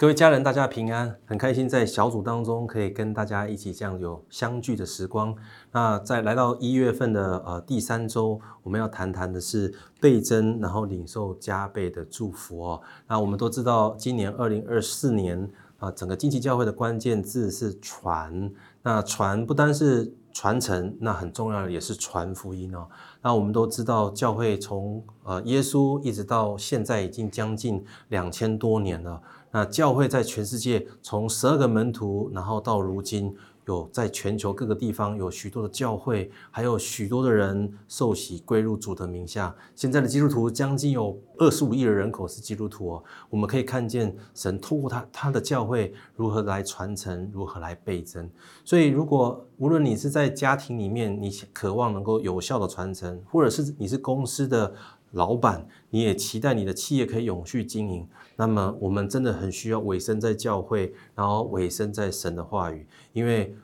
各位家人，大家平安，很开心在小组当中可以跟大家一起这样有相聚的时光。那在来到一月份的呃第三周，我们要谈谈的是倍增，然后领受加倍的祝福哦。那我们都知道，今年二零二四年啊，整个经济教会的关键字是传。那传不单是传承，那很重要的也是传福音哦。那我们都知道，教会从呃耶稣一直到现在已经将近两千多年了。那教会在全世界从十二个门徒，然后到如今有在全球各个地方有许多的教会，还有许多的人受洗归入主的名下。现在的基督徒将近有二十五亿的人口是基督徒哦。我们可以看见神透过他他的教会如何来传承，如何来倍增。所以，如果无论你是在家庭里面，你渴望能够有效的传承，或者是你是公司的。老板，你也期待你的企业可以永续经营。那么，我们真的很需要委身在教会，然后委身在神的话语，因为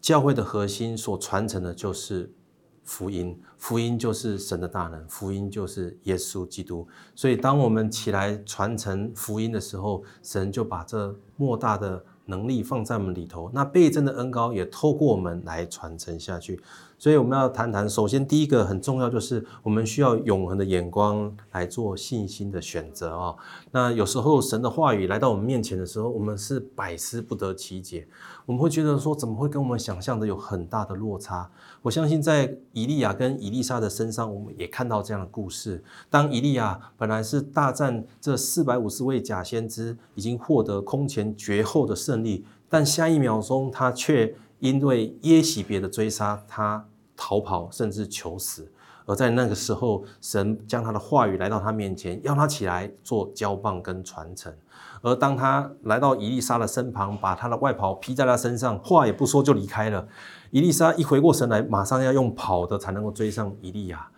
教会的核心所传承的就是福音，福音就是神的大能，福音就是耶稣基督。所以，当我们起来传承福音的时候，神就把这莫大的能力放在我们里头，那倍增的恩高也透过我们来传承下去。所以我们要谈谈，首先第一个很重要，就是我们需要永恒的眼光来做信心的选择啊。那有时候神的话语来到我们面前的时候，我们是百思不得其解，我们会觉得说，怎么会跟我们想象的有很大的落差？我相信在以利亚跟以利沙的身上，我们也看到这样的故事。当以利亚本来是大战这四百五十位假先知，已经获得空前绝后的胜胜利，但下一秒钟他却因为耶喜别的追杀他。逃跑，甚至求死。而在那个时候，神将他的话语来到他面前，要他起来做交棒跟传承。而当他来到伊丽莎的身旁，把他的外袍披在他身上，话也不说就离开了。伊丽莎一回过神来，马上要用跑的才能够追上伊利亚。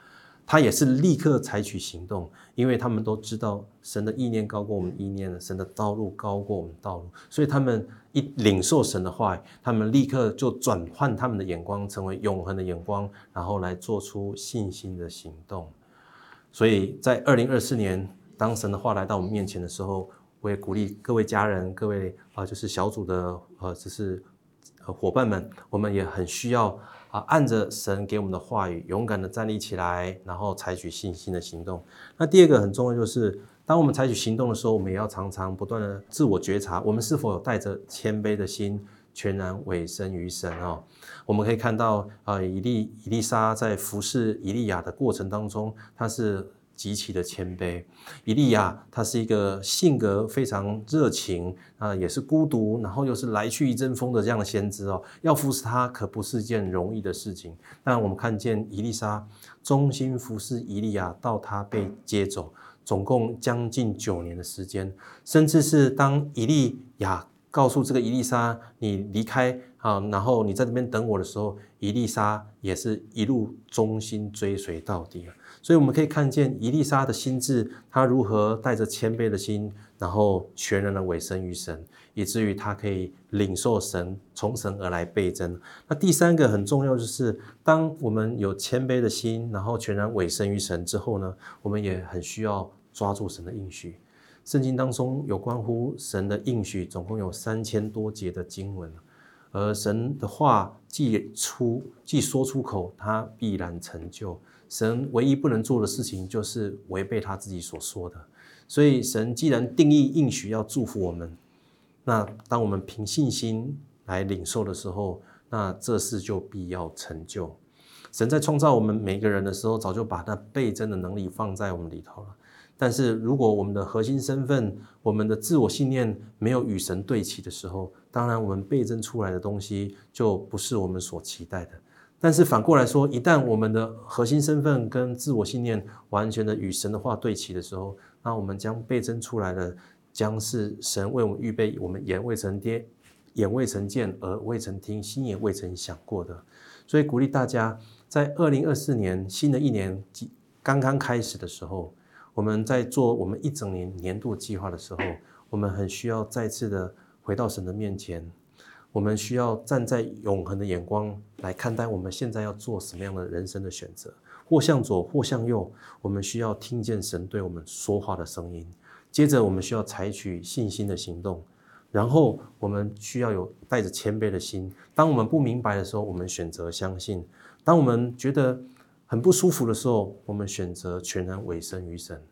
他也是立刻采取行动，因为他们都知道神的意念高过我们意念，神的道路高过我们道路，所以他们一领受神的话，他们立刻就转换他们的眼光，成为永恒的眼光，然后来做出信心的行动。所以在二零二四年，当神的话来到我们面前的时候，我也鼓励各位家人、各位啊，就是小组的呃，就是呃伙伴们，我们也很需要。啊，按着神给我们的话语，勇敢的站立起来，然后采取信心的行动。那第二个很重要，就是当我们采取行动的时候，我们也要常常不断的自我觉察，我们是否有带着谦卑的心，全然委身于神哦。我们可以看到，啊，以利以利沙在服侍以利亚的过程当中，他是。极其的谦卑，以利亚他是一个性格非常热情啊，也是孤独，然后又是来去一阵风的这样的先知哦。要服侍他可不是件容易的事情。但我们看见以利沙忠心服侍以利亚，到他被接走，总共将近九年的时间，甚至是当以利亚告诉这个以利沙你离开啊，然后你在这边等我的时候，以利沙也是一路忠心追随到底了。所以我们可以看见伊丽莎的心智，她如何带着谦卑的心，然后全然的委身于神，以至于她可以领受神从神而来倍增。那第三个很重要就是，当我们有谦卑的心，然后全然委身于神之后呢，我们也很需要抓住神的应许。圣经当中有关乎神的应许，总共有三千多节的经文，而神的话既出既说出口，它必然成就。神唯一不能做的事情就是违背他自己所说的，所以神既然定义应许要祝福我们，那当我们凭信心来领受的时候，那这事就必要成就。神在创造我们每个人的时候，早就把那倍增的能力放在我们里头了。但是如果我们的核心身份、我们的自我信念没有与神对齐的时候，当然我们倍增出来的东西就不是我们所期待的。但是反过来说，一旦我们的核心身份跟自我信念完全的与神的话对齐的时候，那我们将倍增出来的，将是神为我们预备，我们眼未曾跌，眼未曾见，耳未曾听，心也未曾想过的。所以鼓励大家，在二零二四年新的一年刚刚开始的时候，我们在做我们一整年年度计划的时候，我们很需要再次的回到神的面前。我们需要站在永恒的眼光来看待我们现在要做什么样的人生的选择，或向左，或向右。我们需要听见神对我们说话的声音，接着我们需要采取信心的行动，然后我们需要有带着谦卑的心。当我们不明白的时候，我们选择相信；当我们觉得很不舒服的时候，我们选择全然委身于神，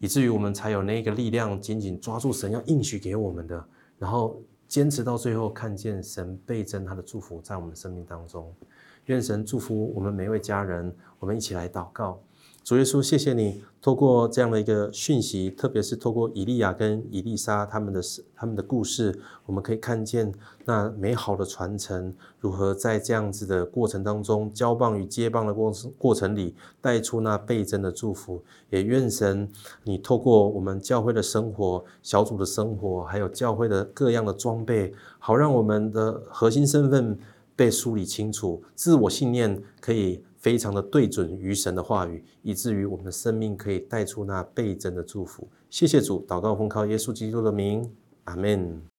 以至于我们才有那个力量，紧紧抓住神要应许给我们的，然后坚持到最后，看见神倍增他的祝福在我们生命当中。愿神祝福我们每一位家人，我们一起来祷告。主耶稣，谢谢你透过这样的一个讯息，特别是透过以利亚跟以利沙他们的他们的故事，我们可以看见那美好的传承如何在这样子的过程当中，交棒与接棒的过程过程里带出那倍增的祝福。也愿神你透过我们教会的生活、小组的生活，还有教会的各样的装备，好让我们的核心身份被梳理清楚，自我信念可以。非常的对准于神的话语，以至于我们的生命可以带出那倍增的祝福。谢谢主，祷告奉靠耶稣基督的名，阿门。